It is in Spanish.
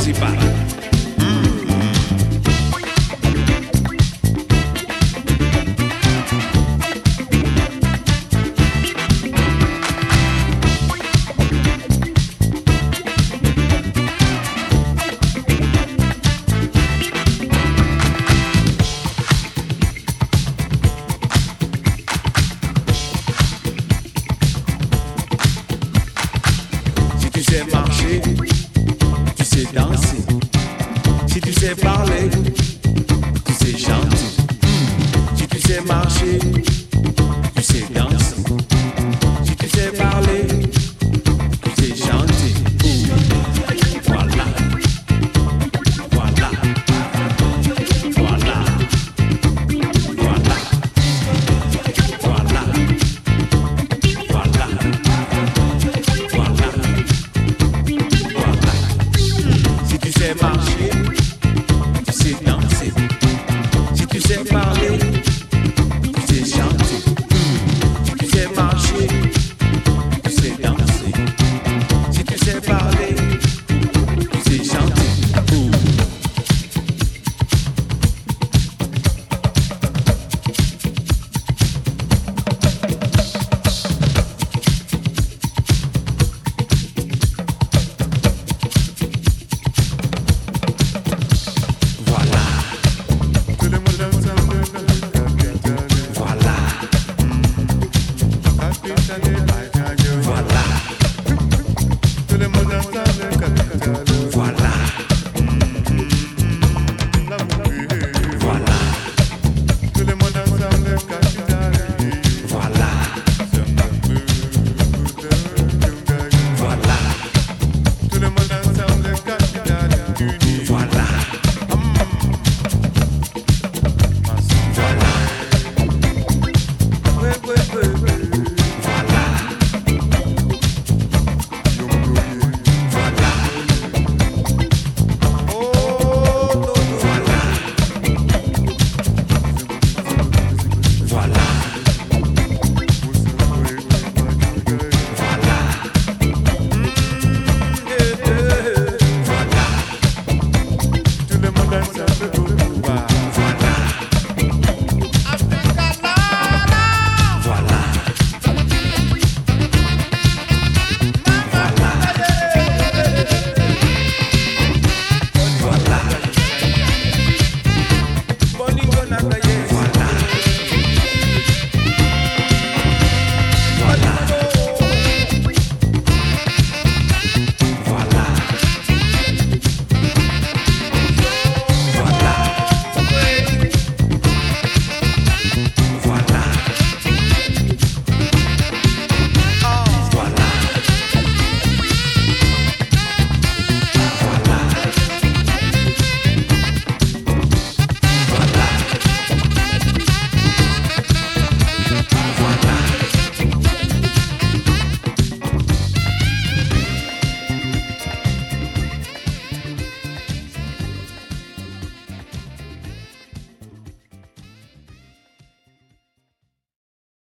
sais